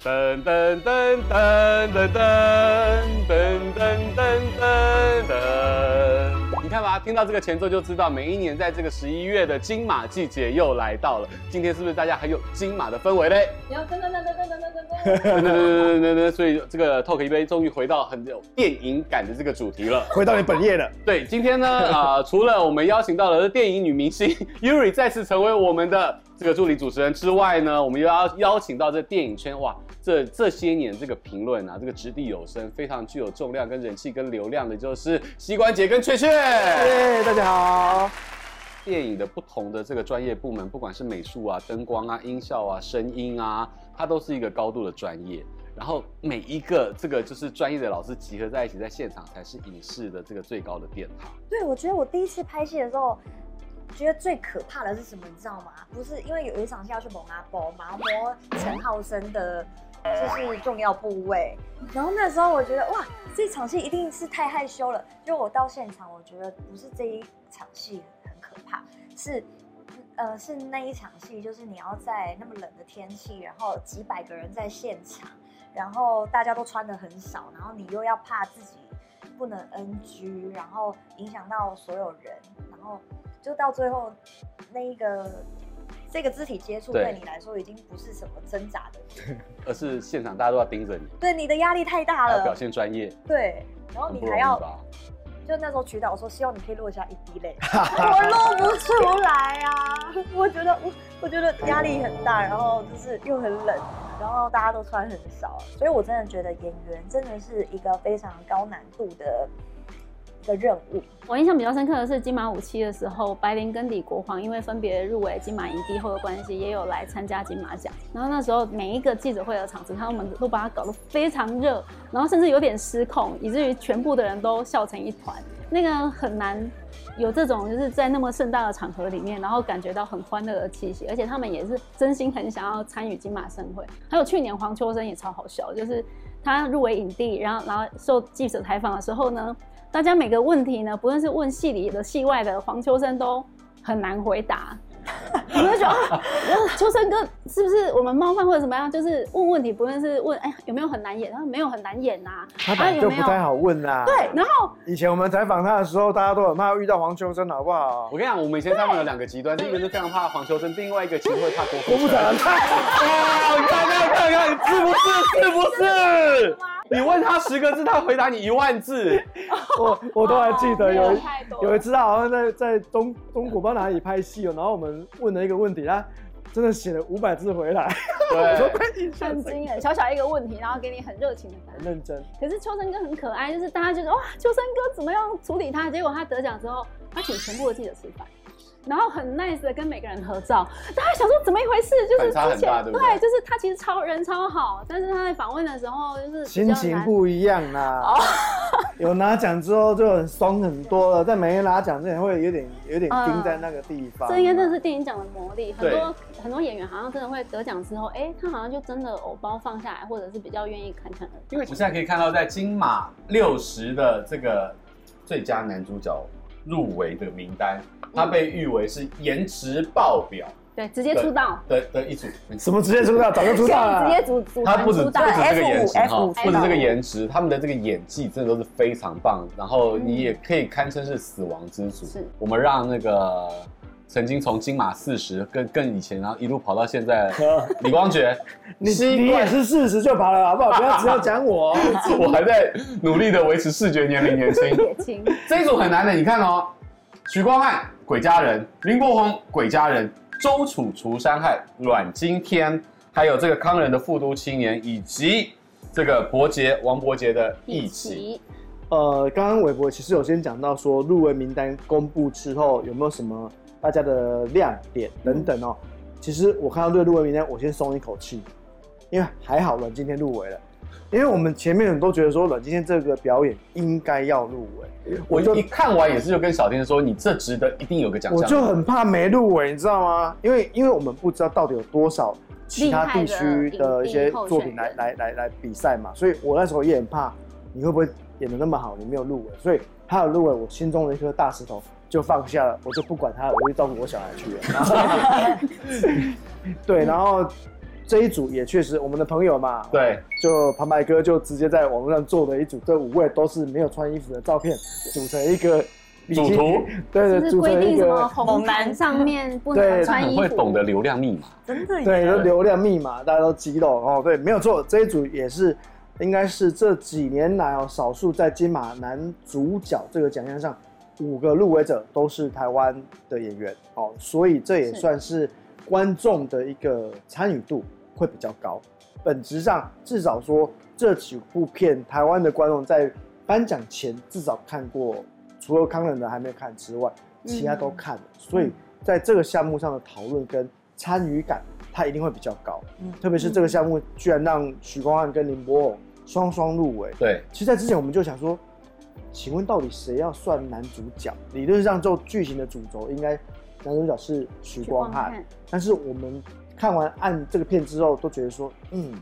噔噔噔噔噔噔噔噔噔噔噔。你看吧，听到这个前奏就知道，每一年在这个十一月的金马季节又来到了。今天是不是大家很有金马的氛围嘞？有噔噔噔噔噔噔噔噔噔噔噔噔噔。所以这个 Talk 一杯终于回到很有电影感的这个主题了，回到你本业了。对，今天呢，啊、呃，除了我们邀请到了电影女明星 Yuri 再次成为我们的这个助理主持人之外呢，我们又要邀请到这电影圈哇。这这些年，这个评论啊，这个掷地有声，非常具有重量、跟人气、跟流量的，就是膝关节跟雀雀。耶，大家好。电影的不同的这个专业部门，不管是美术啊、灯光啊、音效啊、声音啊，它都是一个高度的专业。然后每一个这个就是专业的老师集合在一起，在现场才是影视的这个最高的殿堂。对，我觉得我第一次拍戏的时候，觉得最可怕的是什么？你知道吗？不是因为有一场戏要去蒙阿波嘛，摸陈浩生的。就是重要部位，然后那时候我觉得哇，这场戏一定是太害羞了。就我到现场，我觉得不是这一场戏很可怕，是，呃，是那一场戏，就是你要在那么冷的天气，然后几百个人在现场，然后大家都穿得很少，然后你又要怕自己不能 NG，然后影响到所有人，然后就到最后那一个。这个肢体接触对。你来说已经不是什么挣扎的，而是现场大家都要盯着你，对你的压力太大了，要表现专业，对，然后你还要，就那时候渠导说希望你可以落下一滴泪，我落不出来啊，我觉得我我觉得压力很大，然后就是又很冷，然后大家都穿很少，所以我真的觉得演员真的是一个非常高难度的。的任务，我印象比较深刻的是金马五期的时候，白灵跟李国煌因为分别入围金马影帝后的关系，也有来参加金马奖。然后那时候每一个记者会的场子，他们都把它搞得非常热，然后甚至有点失控，以至于全部的人都笑成一团。那个很难有这种就是在那么盛大的场合里面，然后感觉到很欢乐的气息，而且他们也是真心很想要参与金马盛会。还有去年黄秋生也超好笑，就是他入围影帝，然后然后受记者采访的时候呢。大家每个问题呢，不论是问戏里的、戏外的，黄秋生都很难回答。你们就觉得啊，秋生哥是不是我们冒犯或者怎么样？就是问问题，不论是问哎有没有很难演，他说没有很难演呐、啊，他本来就不太好问啦、啊。对，然后以前我们采访他的时候，大家都很怕遇到黄秋生，好不好？我跟你讲，我们以前采访有两个极端，一个是非常怕黄秋生，另外一个其实会怕郭富城。哇，你看看看看，是不是？是不是？你问他十个字，他回答你一万字。我我都还记得有一有一次，他好像在在中中国不知道哪里拍戏哦，然后我们问了一个问题，他真的写了五百字回来。对，很惊人，小小一个问题，然后给你很热情的答案，很认真。可是秋生哥很可爱，就是大家觉得哇，秋生哥怎么样处理他？结果他得奖之后，他请全部的记者吃饭。然后很 nice 的跟每个人合照，大家想说怎么一回事？就是之前对，对，就是他其实超人超好，但是他在访问的时候就是心情不一样啦。哦、有拿奖之后就很松很多了，在没拿奖之前会有点有点盯在那个地方。嗯、这应该真的是电影奖的魔力，很多很多演员好像真的会得奖之后，哎，他好像就真的偶包放下来，或者是比较愿意侃侃而谈。因为我现在可以看到，在金马六十的这个最佳男主角入围的名单。他被誉为是颜值爆表，对，直接出道的的一组。什么直接出道？早就出道了。直接组组。他不止不止这个颜值哈，不止这个颜值，他们的这个演技真的都是非常棒。然后你也可以堪称是死亡之组。是。我们让那个曾经从金马四十更更以前，然后一路跑到现在，李光洁，你你也是四十就跑了，好不好？不要只要讲我，我还在努力的维持视觉年龄年轻。年轻。这一组很难的，你看哦，许光汉。鬼家人，林国宏，鬼家人，周楚除山害，阮经天，还有这个康仁的复都青年，以及这个伯杰，王伯杰的义起。呃，刚刚韦伯其实有先讲到说入围名单公布之后有没有什么大家的亮点等等哦。嗯、其实我看到这个入围名单，我先松一口气，因为还好阮今天入围了。因为我们前面人都觉得说阮今天这个表演应该要入围，我就一看完也是就跟小天说，你这值得一定有个奖项。我就很怕没入围，你知道吗？因为因为我们不知道到底有多少其他地区的一些作品来来来来比赛嘛，所以我那时候也很怕你会不会演的那么好，你没有入围，所以他有入围，我心中的一颗大石头就放下了，我就不管他了，我就照顾我小孩去了。对，然后。这一组也确实，我们的朋友嘛，对，就旁白哥就直接在网络上做了一组，这五位都是没有穿衣服的照片，组成一个主图，对 对，组规定什么红蓝上面不能穿衣服，会懂得流量密码，真的，对，流量密码大家都激动哦，对，没有错，这一组也是应该是这几年来哦，少数在金马男主角这个奖项上。五个入围者都是台湾的演员，哦，所以这也算是观众的一个参与度会比较高。本质上，至少说这几部片，台湾的观众在颁奖前至少看过，除了康仁的还没看之外，其他都看了。嗯、所以在这个项目上的讨论跟参与感，它一定会比较高。嗯、特别是这个项目居然让许光汉跟林柏宏双双入围。对，其实在之前我们就想说。请问到底谁要算男主角？理论上就剧情的主轴应该男主角是许光汉，但是我们看完按这个片之后都觉得说，嗯，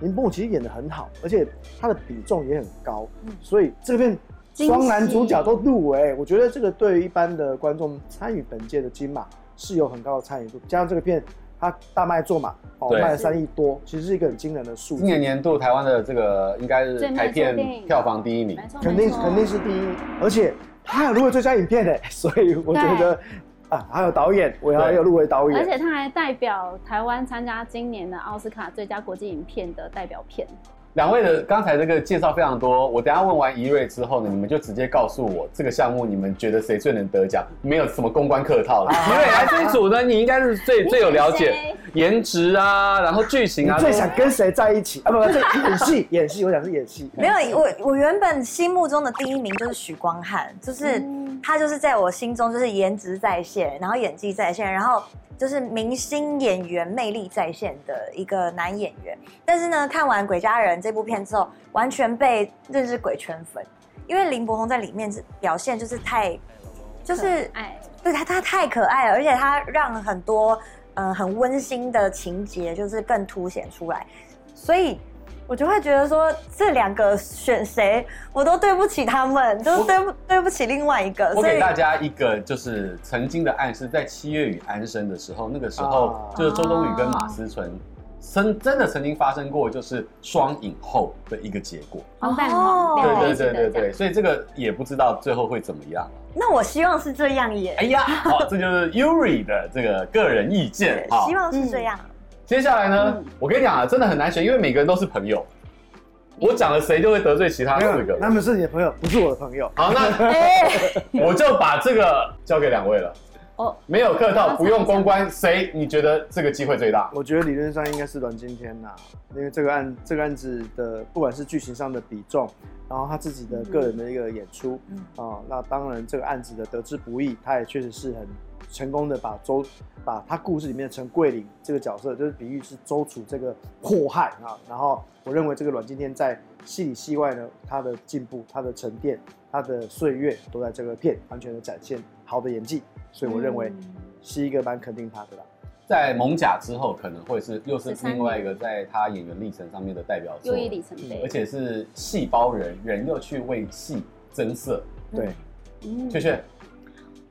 林柏宏其实演的很好，而且他的比重也很高，嗯、所以这个片双男主角都入围，我觉得这个对于一般的观众参与本届的金马是有很高的参与度，加上这个片。它大卖座嘛，哦，卖了三亿多，其实是一个很惊人的数字。今年年度台湾的这个应该是台片票房第一名，肯定肯定是第一，而且他有入围最佳影片的，所以我觉得啊，还有导演，我还有入围导演，而且他还代表台湾参加今年的奥斯卡最佳国际影片的代表片。两位的刚才这个介绍非常多，我等下问完怡瑞之后呢，你们就直接告诉我这个项目你们觉得谁最能得奖，没有什么公关客套了。怡瑞来这一组呢，你应该是最最有了解颜值啊，然后剧情啊，最想跟谁在一起啊？不不，演戏演戏，我想是演戏。没有，我我原本心目中的第一名就是许光汉，就是他就是在我心中就是颜值在线，然后演技在线，然后。就是明星演员魅力在线的一个男演员，但是呢，看完《鬼家人》这部片之后，完全被认识鬼圈粉，因为林柏宏在里面表现就是太，就是爱，对他他太可爱了，而且他让很多呃很温馨的情节就是更凸显出来，所以。我就会觉得说，这两个选谁，我都对不起他们，都对不对不起另外一个。我给大家一个就是曾经的暗示，在《七月与安生》的时候，那个时候就是周冬雨跟马思纯，真真的曾经发生过就是双影后的一个结果。哦，对对对对对，所以这个也不知道最后会怎么样。那我希望是这样耶。哎呀，好，这就是 Yuri 的这个个人意见。希望是这样。接下来呢，嗯、我跟你讲啊，真的很难选，因为每个人都是朋友。我讲了谁就会得罪其他四个。他们是你的朋友，不是我的朋友。好，那 我就把这个交给两位了。哦，没有客套，不用公关。谁你觉得这个机会最大？我觉得理论上应该是阮经天呐，因为这个案这个案子的不管是剧情上的比重，然后他自己的个人的一个演出，嗯啊，那当然这个案子的得之不易，他也确实是很。成功的把周，把他故事里面的陈桂林这个角色，就是比喻是周楚这个祸害啊。然后我认为这个阮经天在戏里戏外呢，他的进步、他的沉淀、他的岁月都在这个片完全的展现好的演技，所以我认为是一个蛮肯定他的啦。在蒙甲之后，可能会是又是另外一个在他演员历程上面的代表作，里程碑，而且是细胞人，人又去为戏增色。对，嗯，确确。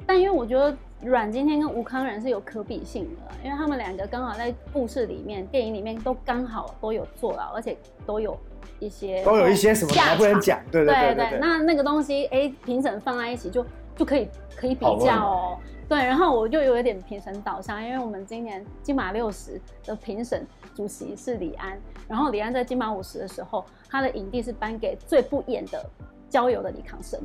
但因为我觉得。阮今天跟吴康仁是有可比性的，因为他们两个刚好在故事里面、电影里面都刚好都有坐牢，而且都有一些都有一些什么还不能讲，对对对对，对，对。那那个东西，哎、欸，评审放在一起就就可以可以比较哦。对，然后我就有一点评审导向，因为我们今年金马六十的评审主席是李安，然后李安在金马五十的时候，他的影帝是颁给最不演的《郊游的李康生》。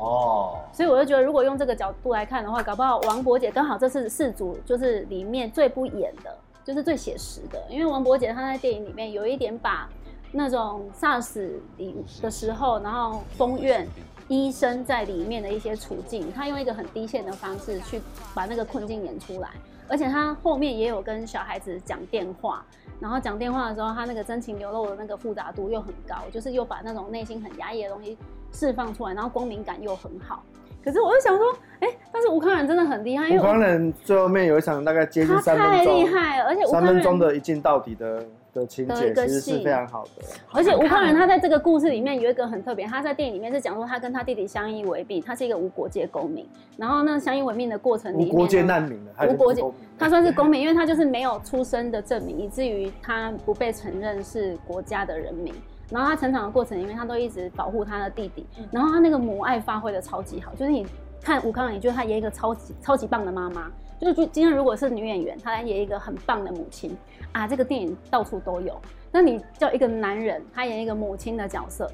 哦，所以我就觉得，如果用这个角度来看的话，搞不好王柏杰刚好这是四组就是里面最不演的，就是最写实的。因为王柏杰他在电影里面有一点把那种 SARS 里的时候，然后封院医生在里面的一些处境，他用一个很低线的方式去把那个困境演出来。而且他后面也有跟小孩子讲电话，然后讲电话的时候，他那个真情流露的那个复杂度又很高，就是又把那种内心很压抑的东西释放出来，然后光明感又很好。可是我就想说，哎、欸，但是吴康仁真的很厉害，因为吴康仁最后面有一场大概接近三分钟，太厉害了，而且三分钟的一镜到底的的情节其实是非常好的。而且吴康仁他在这个故事里面有一个很特别，他在电影里面是讲说他跟他弟弟相依为命，他是一个无国界公民。然后那，相依为命的过程里面，无国界难民的，无国界，他算是公民，因为他就是没有出生的证明，以至于他不被承认是国家的人民。然后他成长的过程里面，他都一直保护他的弟弟。然后他那个母爱发挥的超级好，就是你看吴康仁，你觉得他演一个超级超级棒的妈妈。就是今天如果是女演员，她来演一个很棒的母亲啊，这个电影到处都有。那你叫一个男人，他演一个母亲的角色，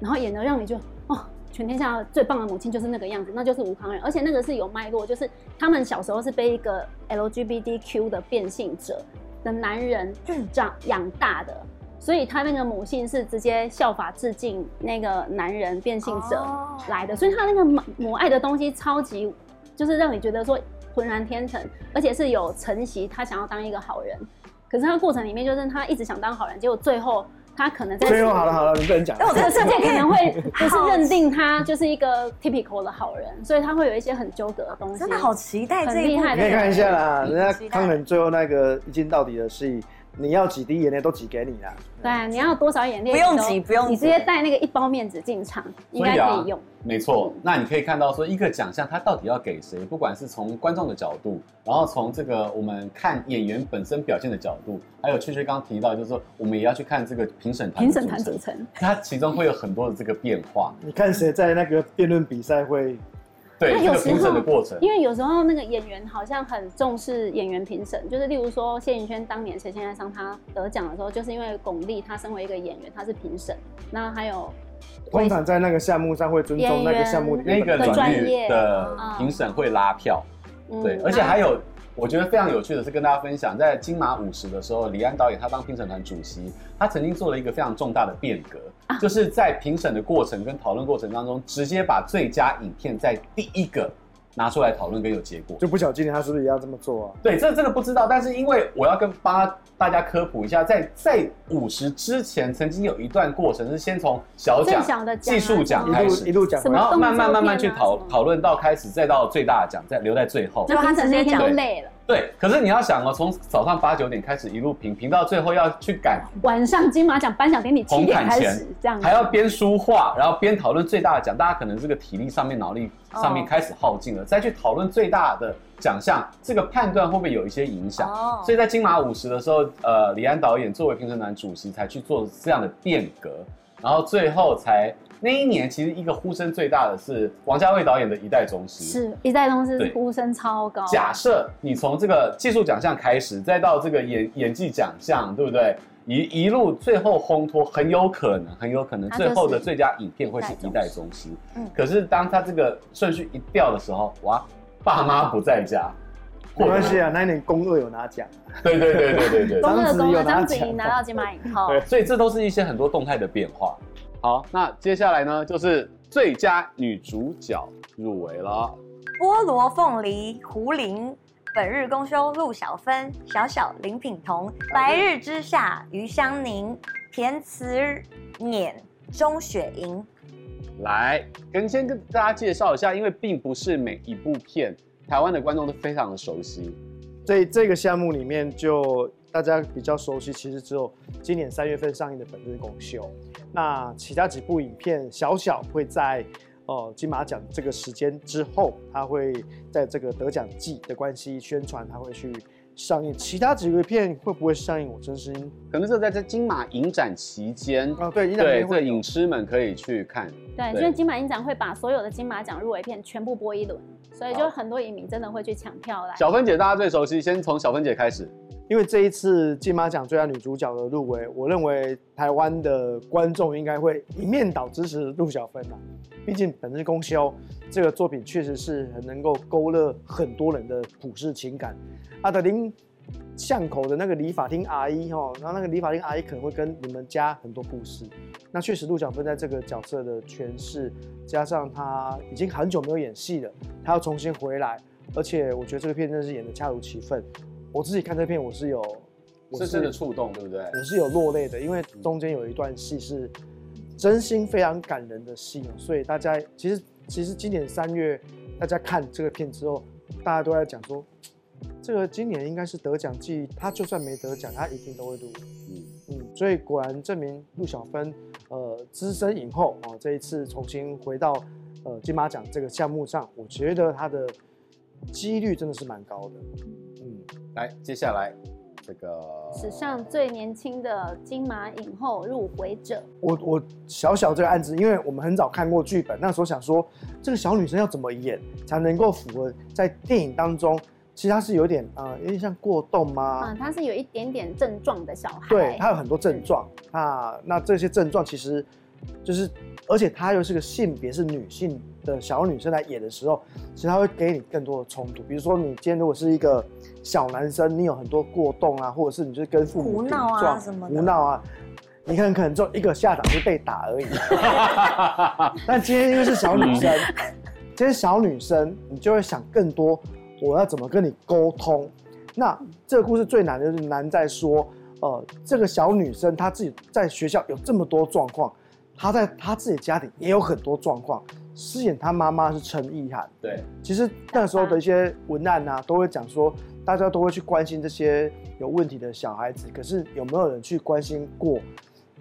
然后演的让你就哦，全天下最棒的母亲就是那个样子，那就是吴康仁。而且那个是有脉络，就是他们小时候是被一个 LGBTQ 的变性者的男人长养大的。所以他那个母性是直接效法致敬那个男人变性者来的，所以他那个母母爱的东西超级，就是让你觉得说浑然天成，而且是有承袭他想要当一个好人，可是他过程里面就是他一直想当好人，结果最后他可能在最后好了好了，你不能讲，这个世界可能会 不是认定他就是一个 typical 的好人，所以他会有一些很纠葛的东西。真的好期待这一部，你可以看一下啦，人家康仁最后那个一镜到底的戏。你要几滴眼泪都挤给你啦。对啊，你要多少眼泪不用挤，不用挤，你直接带那个一包面纸进场，应该可以用。没错，那你可以看到说一个奖项它到底要给谁？不管是从观众的角度，然后从这个我们看演员本身表现的角度，还有雀雀刚刚提到，就是说我们也要去看这个评审团。评审团组成，它其中会有很多的这个变化。你看谁在那个辩论比赛会？对，有时候的过程，因为有时候那个演员好像很重视演员评审，就是例如说谢盈轩当年谁先爱上他得奖的时候，就是因为巩俐她身为一个演员，她是评审，那还有通常在那个项目上会尊重那个项目那个专业。的评审会拉票，对，而且还有。我觉得非常有趣的是跟大家分享，在金马五十的时候，李安导演他当评审团主席，他曾经做了一个非常重大的变革，就是在评审的过程跟讨论过程当中，直接把最佳影片在第一个。拿出来讨论跟有结果，就不晓得今天他是不是也要这么做啊？对，这真的不知道。但是因为我要跟八大家科普一下，在在五十之前，曾经有一段过程是先从小奖、技术奖开始，一路讲，然后慢慢慢慢去讨讨论到开始，再到最大奖，再留在最后。就他直接讲累了。对，可是你要想哦，从早上八九点开始一路评评到最后要去赶晚上金马奖颁奖典礼七点开始，这样还要边书画，然后边讨论最大的奖，大家可能这个体力上面、脑力上面开始耗尽了，oh. 再去讨论最大的奖项，这个判断会不会有一些影响？Oh. 所以在金马五十的时候，呃，李安导演作为评审团主席才去做这样的变革，然后最后才。那一年其实一个呼声最大的是王家卫导演的《一代宗师》，是《一代宗师》呼声超高。假设你从这个技术奖项开始，再到这个演演技奖项，对不对？一一路最后烘托，很有可能，很有可能最后的最佳影片会是《一代宗师》。嗯。可是当他这个顺序一掉的时候，哇，爸妈不在家，没关系啊，那一年公二有拿奖。对对对对对对，公二公二张子怡拿到金马影后。对，所以这都是一些很多动态的变化。好，那接下来呢，就是最佳女主角入围了。菠萝凤梨、胡林、本日公休、陆小芬、小小、林品彤、白日之下、余香凝、田慈念、钟雪莹。来，跟先跟大家介绍一下，因为并不是每一部片台湾的观众都非常的熟悉。这这个项目里面，就大家比较熟悉，其实只有今年三月份上映的《本日公休》。那其他几部影片，小小会在呃金马奖这个时间之后，他会在这个得奖季的关系宣传，他会去上映。其他几个片会不会上映？我真心可能是在这金马影展期间啊，对，影展对，这影痴们可以去看。对，因为金马影展会把所有的金马奖入围片全部播一轮，所以就很多影迷真的会去抢票来。小芬姐大家最熟悉，先从小芬姐开始。因为这一次金马奖最佳女主角的入围，我认为台湾的观众应该会一面倒支持陆小芬啊。毕竟《本日公休》这个作品确实是很能够勾勒很多人的普世情感。阿德林巷口的那个理发厅阿姨哈，然后那个理发厅阿姨可能会跟你们家很多故事。那确实陆小芬在这个角色的诠释，加上她已经很久没有演戏了，她要重新回来，而且我觉得这个片真的是演得恰如其分。我自己看这片，我是有深深的触动，对不对？我是有落泪的，因为中间有一段戏是真心非常感人的戏，所以大家其实其实今年三月大家看这个片之后，大家都在讲说，这个今年应该是得奖季，他就算没得奖，他一定都会入围。嗯嗯，所以果然证明陆小芬，呃，资深影后哦，这一次重新回到呃金马奖这个项目上，我觉得他的几率真的是蛮高的。嗯，来，接下来。这个史上最年轻的金马影后入围者，我我小小这个案子，因为我们很早看过剧本，那时候想说这个小女生要怎么演才能够符合在电影当中，其实他是有点呃有点像过动吗？嗯，他是有一点点症状的小孩，对，他有很多症状啊，那这些症状其实就是，而且他又是个性别是女性的小女生来演的时候，其实他会给你更多的冲突，比如说你今天如果是一个。小男生，你有很多过动啊，或者是你就是跟父母胡闹啊什么的，胡闹啊，你很可能就一个下场就被打而已。但今天因为是小女生，今天小女生，你就会想更多，我要怎么跟你沟通？那这个故事最难的就是难在说，呃，这个小女生她自己在学校有这么多状况，她在她自己家庭也有很多状况。饰演她妈妈是陈意涵，对，其实那时候的一些文案啊，都会讲说。大家都会去关心这些有问题的小孩子，可是有没有人去关心过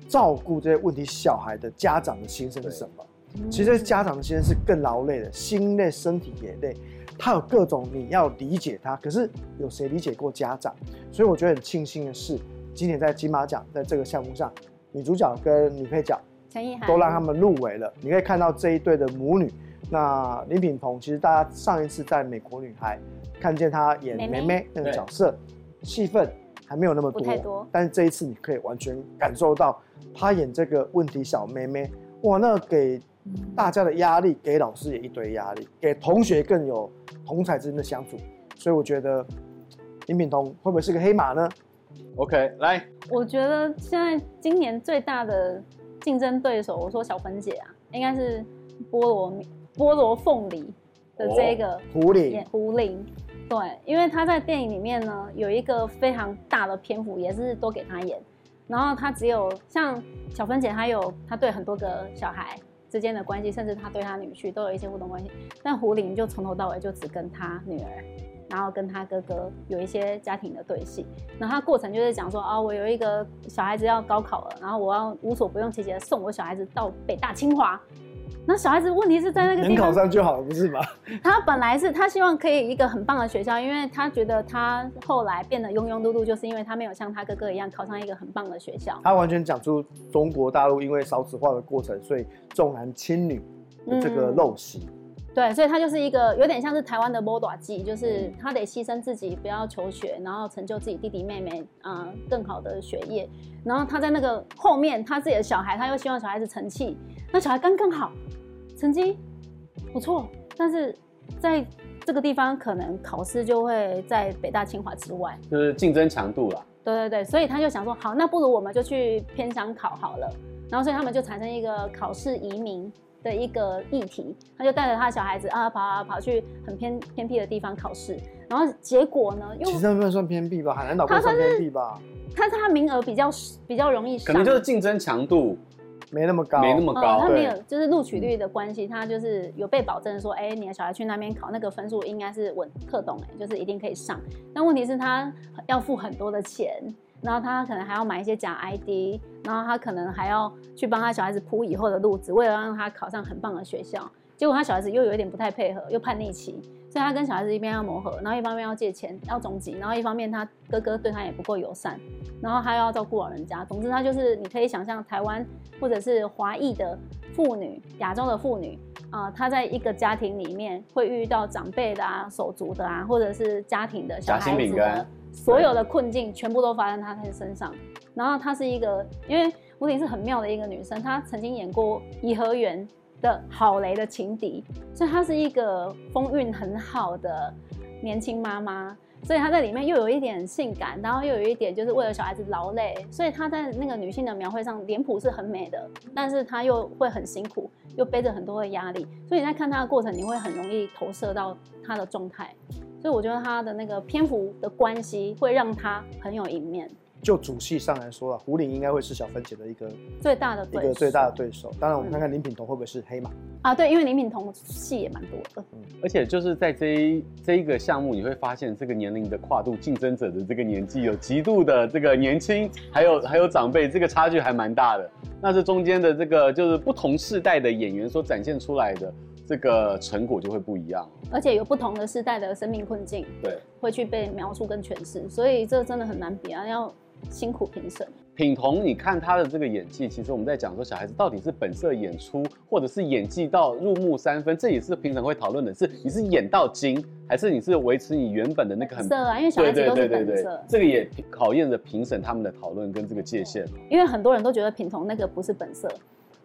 照顾这些问题小孩的家长的心声是什么？其实家长的心声是更劳累的，心累，身体也累。他有各种你要理解他，可是有谁理解过家长？所以我觉得很庆幸的是，今年在金马奖在这个项目上，女主角跟女配角陈意涵都让他们入围了。你可以看到这一对的母女。那林品彤其实大家上一次在美国女孩。看见她演妹妹那个角色，戏份还没有那么多，多，但是这一次你可以完全感受到她演这个问题小妹妹，哇，那给大家的压力，给老师也一堆压力，给同学更有同侪之间的相处，所以我觉得林品彤会不会是个黑马呢？OK，来，我觉得现在今年最大的竞争对手，我说小芬姐啊，应该是菠萝菠萝凤梨的这个、哦、胡玲胡玲。对，因为他在电影里面呢，有一个非常大的篇幅，也是都给他演。然后他只有像小芬姐，她有她对很多个小孩之间的关系，甚至他对他女婿都有一些互动关系。但胡玲就从头到尾就只跟他女儿，然后跟他哥哥有一些家庭的对戏。然后他过程就是讲说啊，我有一个小孩子要高考了，然后我要无所不用其极的送我小孩子到北大清华。那小孩子问题是在那个地方，能考上就好了，不是吗？他本来是他希望可以一个很棒的学校，因为他觉得他后来变得庸庸碌碌，就是因为他没有像他哥哥一样考上一个很棒的学校。他完全讲出中国大陆因为少子化的过程，所以重男轻女的这个陋习。嗯。对，所以他就是一个有点像是台湾的某大姐，就是他得牺牲自己，不要求学，然后成就自己弟弟妹妹啊、呃、更好的学业。然后他在那个后面，他自己的小孩，他又希望小孩子成器，那小孩刚刚好。成绩不错，但是在这个地方可能考试就会在北大清华之外，就是竞争强度了。对对对，所以他就想说，好，那不如我们就去偏乡考好了。然后所以他们就产生一个考试移民的一个议题，他就带着他的小孩子啊跑啊跑去很偏偏僻的地方考试。然后结果呢？因为其实不能算偏僻吧，海南岛不算偏僻吧？他是他名额比较比较容易上，可能就是竞争强度。没那么高，没那么高，他没有，就是录取率的关系，他就是有被保证说，哎，你的小孩去那边考，那个分数应该是稳特懂，哎，就是一定可以上。但问题是，他要付很多的钱，然后他可能还要买一些假 ID，然后他可能还要去帮他小孩子铺以后的路子，为了让他考上很棒的学校。结果他小孩子又有一点不太配合，又叛逆期。所以他跟小孩子一边要磨合，然后一方面要借钱，要总集，然后一方面他哥哥对他也不够友善，然后他又要照顾老人家。总之，他就是你可以想象台湾或者是华裔的妇女、亚洲的妇女啊、呃，他在一个家庭里面会遇到长辈的啊、手足的啊，或者是家庭的小孩子的所有的困境，全部都发生在他身上。然后她是一个，因为吴婷是很妙的一个女生，她曾经演过颐和园的郝雷的情敌，所以她是一个风韵很好的年轻妈妈，所以她在里面又有一点性感，然后又有一点就是为了小孩子劳累，所以她在那个女性的描绘上脸谱是很美的，但是她又会很辛苦，又背着很多的压力，所以你在看她的过程，你会很容易投射到她的状态，所以我觉得她的那个篇幅的关系会让她很有一面。就主戏上来说啊，胡林应该会是小芬姐的一个最大的一个最大的对手。当然，我们看看林品彤会不会是黑马、嗯、啊？对，因为林品彤戏也蛮多的。嗯，而且就是在这一这一个项目，你会发现这个年龄的跨度，竞争者的这个年纪有极度的这个年轻，还有还有长辈，这个差距还蛮大的。那这中间的这个就是不同世代的演员所展现出来的这个成果就会不一样。而且有不同的世代的生命困境，对，会去被描述跟诠释，所以这真的很难比啊，要。辛苦评审品彤，你看他的这个演技，其实我们在讲说小孩子到底是本色演出，或者是演技到入木三分，这也是评审会讨论的是，你是演到精，还是你是维持你原本的那个很色啊？因为小孩子都是本色，对对对这个也考验着评审他们的讨论跟这个界限。因为很多人都觉得品彤那个不是本色。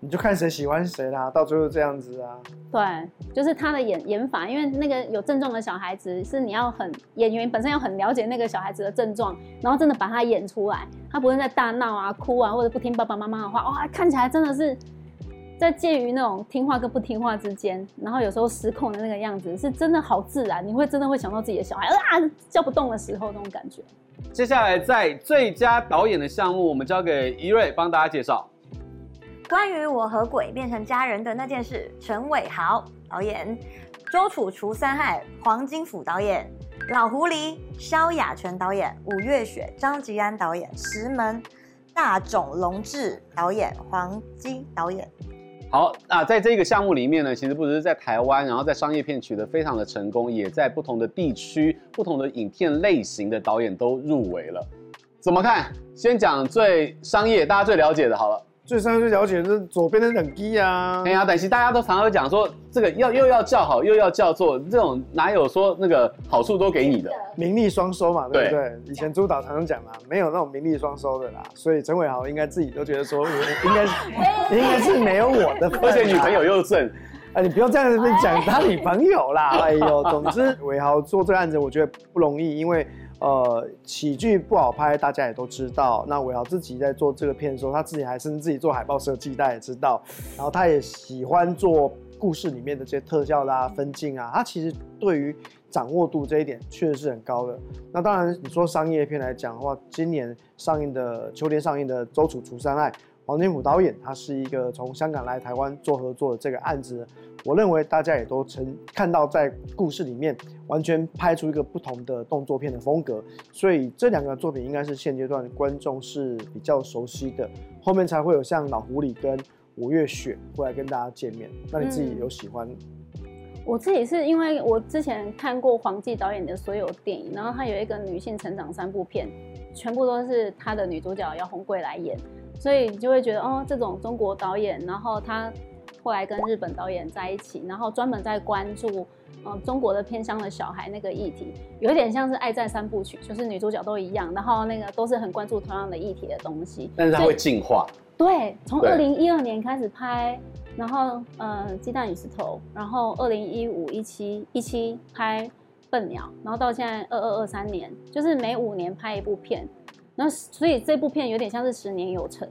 你就看谁喜欢谁啦，到最后这样子啊。对，就是他的演演法，因为那个有症状的小孩子，是你要很演员本身要很了解那个小孩子的症状，然后真的把他演出来，他不会在大闹啊、哭啊，或者不听爸爸妈妈的话，哇，看起来真的是在介于那种听话跟不听话之间，然后有时候失控的那个样子，是真的好自然，你会真的会想到自己的小孩啊叫不动的时候那种感觉。接下来在最佳导演的项目，我们交给怡瑞帮大家介绍。关于我和鬼变成家人的那件事，陈伟豪导演，周楚除三害，黄金甫导演，老狐狸，萧亚全导演，五月雪，张吉安导演，石门，大冢龙志导演，黄基导演。好，那在这个项目里面呢，其实不只是在台湾，然后在商业片取得非常的成功，也在不同的地区、不同的影片类型的导演都入围了。怎么看？先讲最商业，大家最了解的，好了。最上最了解的是左边的冷机啊！哎呀，但是大家都常常讲说，这个要又要叫好，又要叫座，这种哪有说那个好处都给你的？名利双收嘛，对不对？对以前朱导常常讲嘛，没有那种名利双收的啦。所以陈伟豪应该自己都觉得说，应该 应该是没有我的，而且女朋友又正。哎，你不要这样子讲他女朋友啦！哎呦，总之伟豪做这个案子，我觉得不容易，因为。呃，喜剧不好拍，大家也都知道。那伟豪自己在做这个片的时候，他自己还是自己做海报设计，大家也知道。然后他也喜欢做故事里面的这些特效啦、分镜啊，他其实对于掌握度这一点确实是很高的。那当然，你说商业片来讲的话，今年上映的秋天上映的《周楚除三害》。黄金甫导演，他是一个从香港来台湾做合作的这个案子，我认为大家也都曾看到，在故事里面完全拍出一个不同的动作片的风格，所以这两个作品应该是现阶段观众是比较熟悉的，后面才会有像老狐狸跟五月雪过来跟大家见面。那你自己有喜欢？嗯，我自己是因为我之前看过黄季导演的所有电影，然后他有一个女性成长三部片，全部都是他的女主角姚红贵来演。所以你就会觉得哦，这种中国导演，然后他后来跟日本导演在一起，然后专门在关注嗯中国的偏乡的小孩那个议题，有一点像是《爱在三部曲》，就是女主角都一样，然后那个都是很关注同样的议题的东西。但是它会进化。对，从二零一二年开始拍，然后呃鸡蛋与石头，然后二零一五一七一七拍笨鸟，然后到现在二二二三年，就是每五年拍一部片。那所以这部片有点像是十年有成，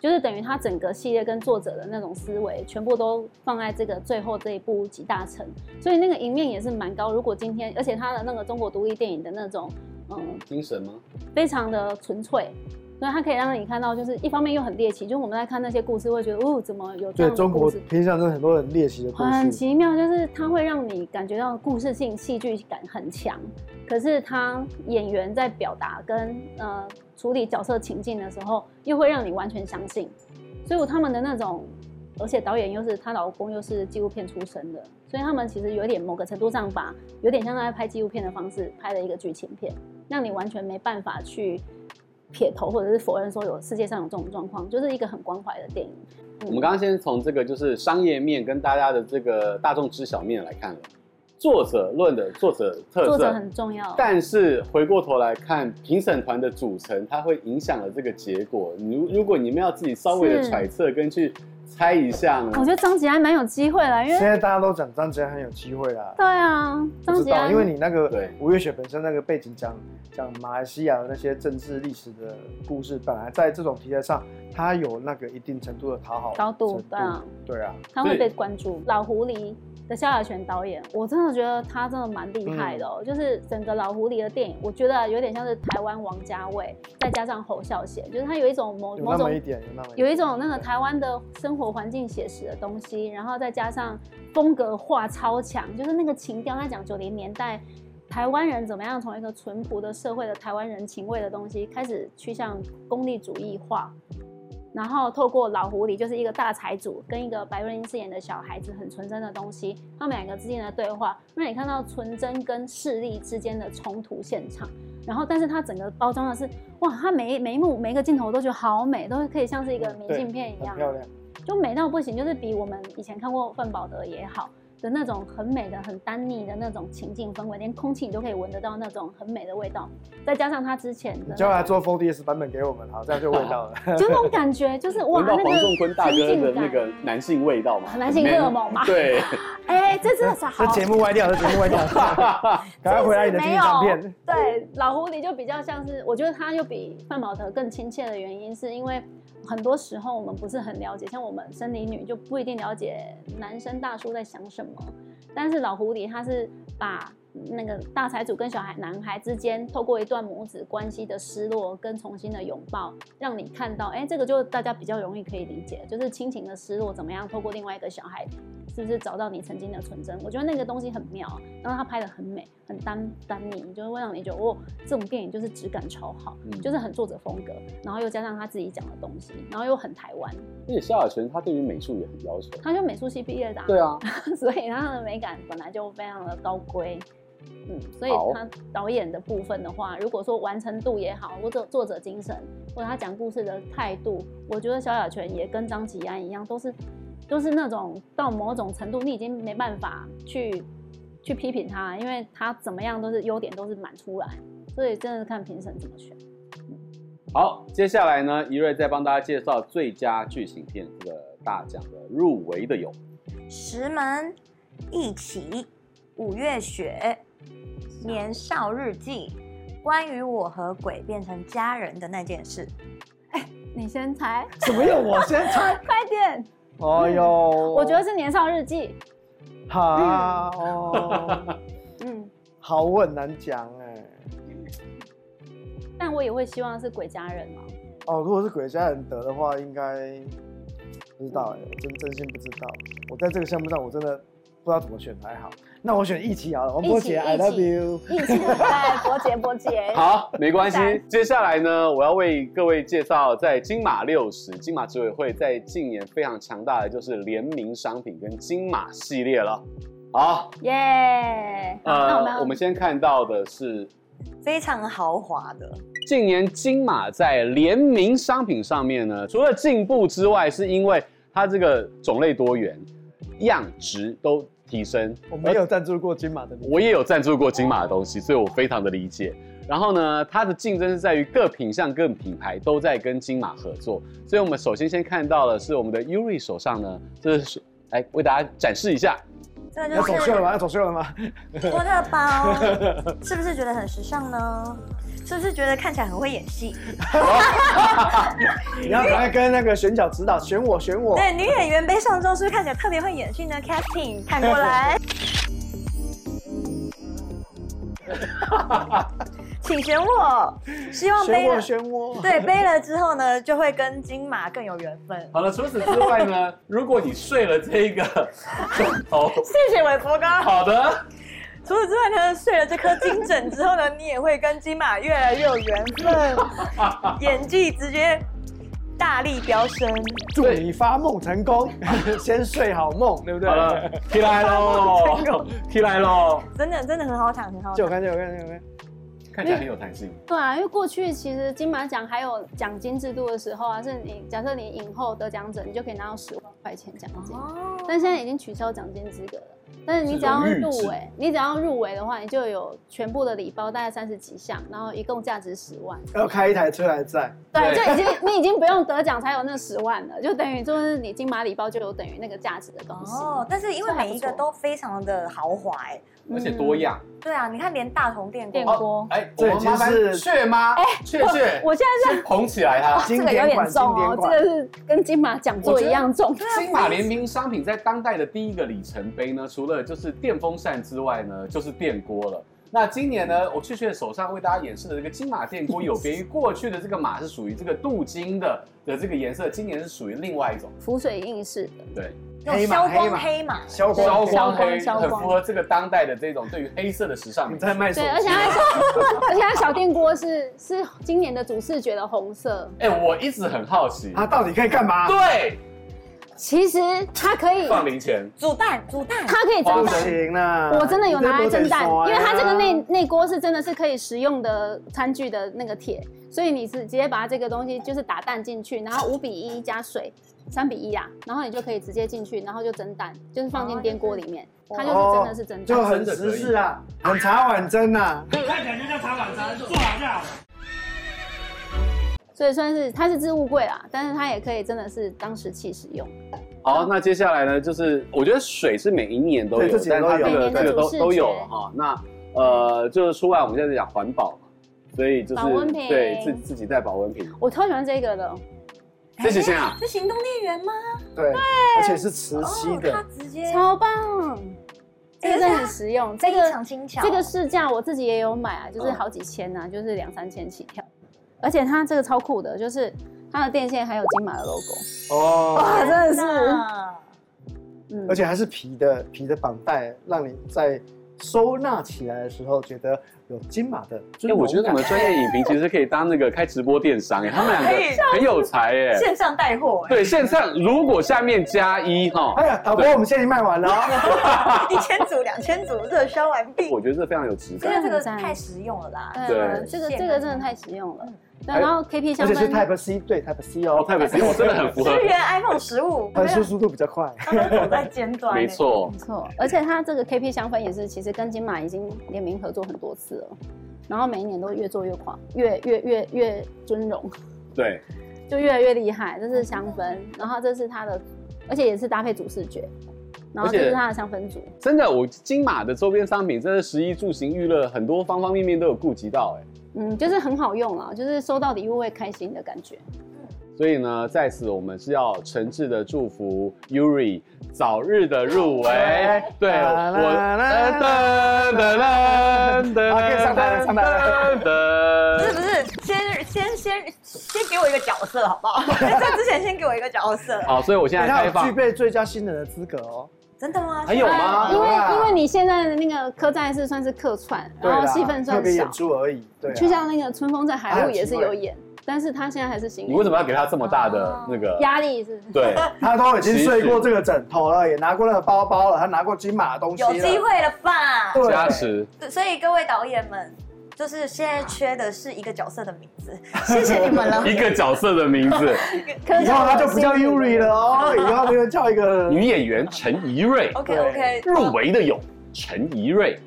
就是等于他整个系列跟作者的那种思维，全部都放在这个最后这一部集大成，所以那个赢面也是蛮高。如果今天，而且他的那个中国独立电影的那种，嗯，精神吗？非常的纯粹。所以它可以让你看到，就是一方面又很猎奇，就是我们在看那些故事会觉得，哦，怎么有这样的故事？对，中国偏向是很多很猎奇的故事。很奇妙，就是它会让你感觉到故事性、戏剧感很强，可是他演员在表达跟呃处理角色情境的时候，又会让你完全相信。所以他们的那种，而且导演又是她老公又是纪录片出身的，所以他们其实有点某个程度上把有点像在拍纪录片的方式拍了一个剧情片，让你完全没办法去。撇头或者是否认说有世界上有这种状况，就是一个很关怀的电影。嗯、我们刚刚先从这个就是商业面跟大家的这个大众知晓面来看了，作者论的作者特色，作者很重要。但是回过头来看评审团的组成，它会影响了这个结果。如如果你们要自己稍微的揣测跟去猜一下呢？我觉得张杰还蛮有机会的，因为现在大家都讲张杰很有机会啦。对啊，张杰，因为你那个对吴月雪本身那个背景讲讲马来西亚的那些政治历史的故事，本来在这种题材上，他有那个一定程度的讨好高度，对啊，对啊，他会被关注。老狐狸。的萧亚全导演，我真的觉得他真的蛮厉害的哦。嗯、就是整个老狐狸的电影，我觉得有点像是台湾王家卫，再加上侯孝贤，就是他有一种某某种有一种那个台湾的生活环境写实的东西，然后再加上风格化超强，就是那个情调，他讲九零年代台湾人怎么样从一个淳朴的社会的台湾人情味的东西，开始趋向功利主义化。然后透过老狐狸，就是一个大财主跟一个白瑞英饰演的小孩子很纯真的东西，他们两个之间的对话，让你看到纯真跟势力之间的冲突现场。然后，但是它整个包装的是，哇，它每一每一幕每一个镜头都觉得好美，都可以像是一个明信片一样，漂亮，就美到不行，就是比我们以前看过范宝德也好。的那种很美的、很丹妮的那种情境氛围，连空气你都可以闻得到那种很美的味道。再加上他之前的，叫他做 4DS 版本给我们，好，这样就味道了。就那种感觉，就是哇，那个黄仲坤大哥的那个男性味道嘛，男性荷尔蒙嘛。对，哎，这真的是好。这节目歪掉，这节目歪掉。赶快回来你的经典照片。对，老狐狸就比较像是，我觉得他又比范宝德更亲切的原因，是因为。很多时候我们不是很了解，像我们生理女就不一定了解男生大叔在想什么，但是老狐狸他是把。那个大财主跟小孩男孩之间，透过一段母子关系的失落跟重新的拥抱，让你看到，哎，这个就大家比较容易可以理解，就是亲情的失落怎么样透过另外一个小孩，是不是找到你曾经的纯真？我觉得那个东西很妙，然后他拍的很美，很单单宁，就是会让你觉得，哦，这种电影就是质感超好，嗯、就是很作者风格，然后又加上他自己讲的东西，然后又很台湾。而且萧亚全他对于美术也很要求，他就美术系毕业的、啊，对啊，所以他的美感本来就非常的高规。嗯，所以他导演的部分的话，如果说完成度也好，或者作者精神，或者他讲故事的态度，我觉得萧亚全也跟张吉安一样，都是都是那种到某种程度，你已经没办法去去批评他，因为他怎么样都是优点都是满出来，所以真的是看评审怎么选。好，接下来呢，一瑞再帮大家介绍最佳剧情片这个大奖的入围的有《石门》、一起、五月雪。年少日记，关于我和鬼变成家人的那件事。哎，你先猜。怎么用我先猜？快点！哎呦，我觉得是年少日记。好哦，嗯，好，我很难讲哎。但我也会希望是鬼家人嘛。哦，如果是鬼家人得的话，应该不知道哎，我真真心不知道。我在这个项目上，我真的。不知道怎么选才好，那我选一起好了。王柏杰，I love you。一起，对，柏杰，柏杰。好，没关系。接下来呢，我要为各位介绍，在金马六十，金马执委会在近年非常强大的就是联名商品跟金马系列了。好，耶。呃，我们先看到的是非常豪华的。近年金马在联名商品上面呢，除了进步之外，是因为它这个种类多元，样值都。提升，我没有赞助过金马的，我也有赞助过金马的东西，所以我非常的理解。然后呢，它的竞争是在于各品相、各品牌都在跟金马合作，所以我们首先先看到的是我们的 Yuri 手上呢，这是来为大家展示一下，这就是要走秀了吗？要走秀了吗？波特包，是不是觉得很时尚呢？是不是觉得看起来很会演戏？你要来跟那个选角指导，选我，选我。对，女演员背上周是不是看起来特别会演戏呢？Casting，看过来，请选我。希望背了，选我，对，背了之后呢，就会跟金马更有缘分。好了，除此之外呢，如果你睡了这一个枕头，谢谢韦伯哥。好的。除此之外呢，睡了这颗金枕之后呢，你也会跟金马越来越有缘分，演技直接大力飙升。祝你发梦成功，先睡好梦，对不对？好了，起来喽，起来喽！真的真的很好躺，很好躺。就我看，就我看，就我看，看起来很有弹性。对啊，因为过去其实金马奖还有奖金制度的时候啊，是你假设你影后得奖者，你就可以拿到十万。块钱奖金，哦，但现在已经取消奖金资格了。但是你只要入围，你只要入围的话，你就有全部的礼包，大概三十几项，然后一共价值十万。要开一台车来载。对，就已经 你已经不用得奖才有那十万了，就等于就是你金马礼包就有等于那个价值的东西。哦，但是因为每一个都非常的豪华，哎，而且多样。对啊，你看连大同电电锅，哎，这已经是雀妈？哎，雀雀，我现在是捧起来它，这个有点重哦，这个是跟金马讲座一样重。金马联名商品在当代的第一个里程碑呢，除了就是电风扇之外呢，就是电锅了。那今年呢，我雀雀手上为大家演示的这个金马电锅，有别于过去的这个马是属于这个镀金的的这个颜色，今年是属于另外一种浮水印式的，对，黑马黑马黑马，消光消黑，很符合这个当代的这种对于黑色的时尚你。在卖什么，对，而且它 而且它小电锅是是今年的主视觉的红色。哎，我一直很好奇，它到底可以干嘛？对。其实它可以放零钱。煮蛋，煮蛋，它可以蒸蛋。行了，我真的有拿来蒸蛋，因为它这个内内锅是真的是可以食用的餐具的那个铁，所以你是直接把它这个东西就是打蛋进去，然后五比一加水，三比一啊，然后你就可以直接进去，然后就蒸蛋，就是放进电锅里面，它就是真的是蒸蛋，就很时事啊，很茶碗蒸啊，看起来就像茶碗蒸，做好就好。所以算是它是置物柜啦，但是它也可以真的是当食器使用。好，那接下来呢，就是我觉得水是每一年都有，但它这个这个都都有了哈。那呃，就是出来我们现在讲环保嘛，所以就是对自自己带保温瓶。我超喜欢这个的，这是谁啊？是行动电源吗？对，而且是磁吸的，它直接超棒，这个真的很实用。这个这个市价我自己也有买啊，就是好几千啊，就是两三千起跳。而且它这个超酷的，就是它的电线还有金马的 logo 哦，哇，真的是，嗯，而且还是皮的皮的绑带，让你在收纳起来的时候觉得有金马的。因为我觉得我们专业影评其实可以当那个开直播电商哎，他们两个 很有才哎，线上带货。对，线上如果下面加一哈，哎呀，导播我们现在已经卖完了，一千组两千组热销完毕，我觉得这非常有质感，因为这个太实用了啦，对，这个这个真的太实用了。然后 KP 香氛，而且是 Type C，对 Type C 哦，Type C，我真的很符合。支援 iPhone 十五，传输速度比较快，它们走在尖端。没错，没错。而且它这个 KP 香氛也是，其实跟金马已经联名合作很多次了，然后每一年都越做越狂，越越越越尊荣。对，就越来越厉害。这是香氛，然后这是它的，而且也是搭配主视觉，然后这是它的香氛组。真的，我金马的周边商品，真的食衣住行娱乐很多方方面面都有顾及到，哎。嗯，就是很好用啊，就是收到礼物会开心的感觉。所以呢，在此我们是要诚挚的祝福 Yuri 早日的入围。对，我噔噔噔噔噔噔噔。不是不是，先先先先给我一个角色好不好？在这之前先给我一个角色。好，所以我现在开放。具备最佳新人的资格哦。真的吗？还有吗？因为因为你现在的那个客栈是算是客串，然后戏份算少，演出而已。对，就像那个春风在海陆也是有演，但是他现在还是新人。你为什么要给他这么大的那个压力？是？对，他都已经睡过这个枕头了，也拿过那个包包了，他拿过金马的东西，有机会了吧？加持。所以各位导演们。就是现在缺的是一个角色的名字，谢谢你们了。一个角色的名字，以后他就不叫 Yuri 了哦，以后就叫一个女演员陈怡瑞。OK OK，入围的有陈怡瑞。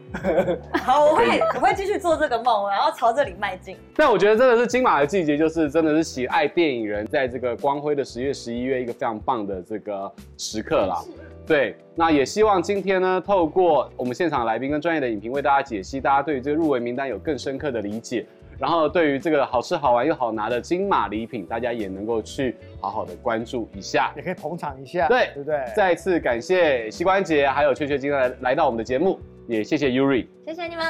好，我会我会继续做这个梦，然后朝这里迈进。但我觉得真的是金马的季节，就是真的是喜爱电影人在这个光辉的十月、十一月一个非常棒的这个时刻啦。对，那也希望今天呢，透过我们现场来宾跟专业的影评为大家解析，大家对于这个入围名单有更深刻的理解，然后对于这个好吃好玩又好拿的金马礼品，大家也能够去好好的关注一下，也可以捧场一下，对，对不对？再次感谢膝关节还有雀雀今天来来到我们的节目，也谢谢 Yuri，谢谢你们，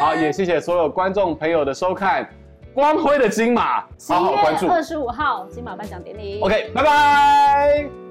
好，也谢谢所有观众朋友的收看，光辉的金马，好好关注，二十五号金马颁奖典礼，OK，拜拜。